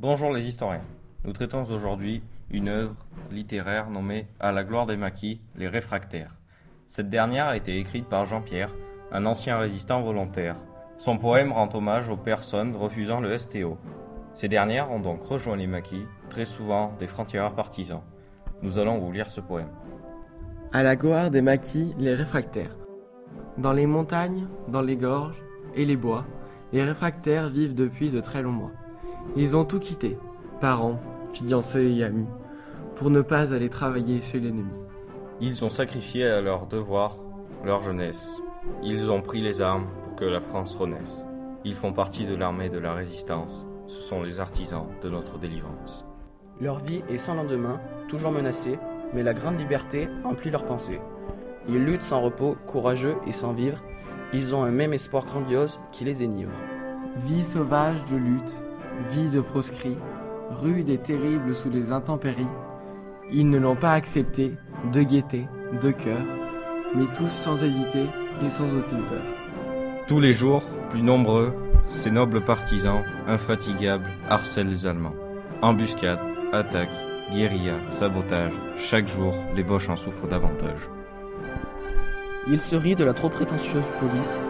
Bonjour les historiens. Nous traitons aujourd'hui une œuvre littéraire nommée À la gloire des maquis, les réfractaires. Cette dernière a été écrite par Jean-Pierre, un ancien résistant volontaire. Son poème rend hommage aux personnes refusant le STO. Ces dernières ont donc rejoint les maquis, très souvent des frontières partisans. Nous allons vous lire ce poème. À la gloire des maquis, les réfractaires. Dans les montagnes, dans les gorges et les bois, les réfractaires vivent depuis de très longs mois. Ils ont tout quitté, parents, fiancés et amis, pour ne pas aller travailler chez l'ennemi. Ils ont sacrifié à leur devoir leur jeunesse. Ils ont pris les armes pour que la France renaisse. Ils font partie de l'armée de la résistance. Ce sont les artisans de notre délivrance. Leur vie est sans lendemain, toujours menacée, mais la grande liberté emplit leurs pensées. Ils luttent sans repos, courageux et sans vivre. Ils ont un même espoir grandiose qui les enivre. Vie sauvage de lutte, vie de proscrit, rude et terrible sous les intempéries, ils ne l'ont pas accepté, de gaieté, de cœur, mais tous sans hésiter et sans aucune peur. Tous les jours, plus nombreux, ces nobles partisans, infatigables, harcèlent les Allemands. Embuscades, attaques, guérilla, sabotage, chaque jour, les Boches en souffrent davantage. Ils se rient de la trop prétentieuse police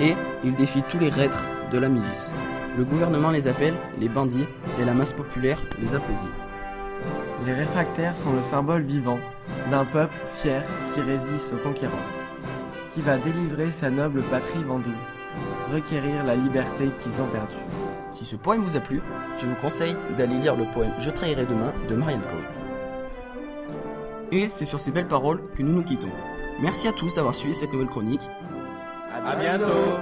et ils défient tous les reîtres de la milice. Le gouvernement les appelle les bandits et la masse populaire les applaudit. Les réfractaires sont le symbole vivant d'un peuple fier qui résiste aux conquérants, qui va délivrer sa noble patrie vendue, requérir la liberté qu'ils ont perdue. Si ce poème vous a plu, je vous conseille d'aller lire le poème Je trahirai demain de Marianne Cole. Et c'est sur ces belles paroles que nous nous quittons. Merci à tous d'avoir suivi cette nouvelle chronique. À bientôt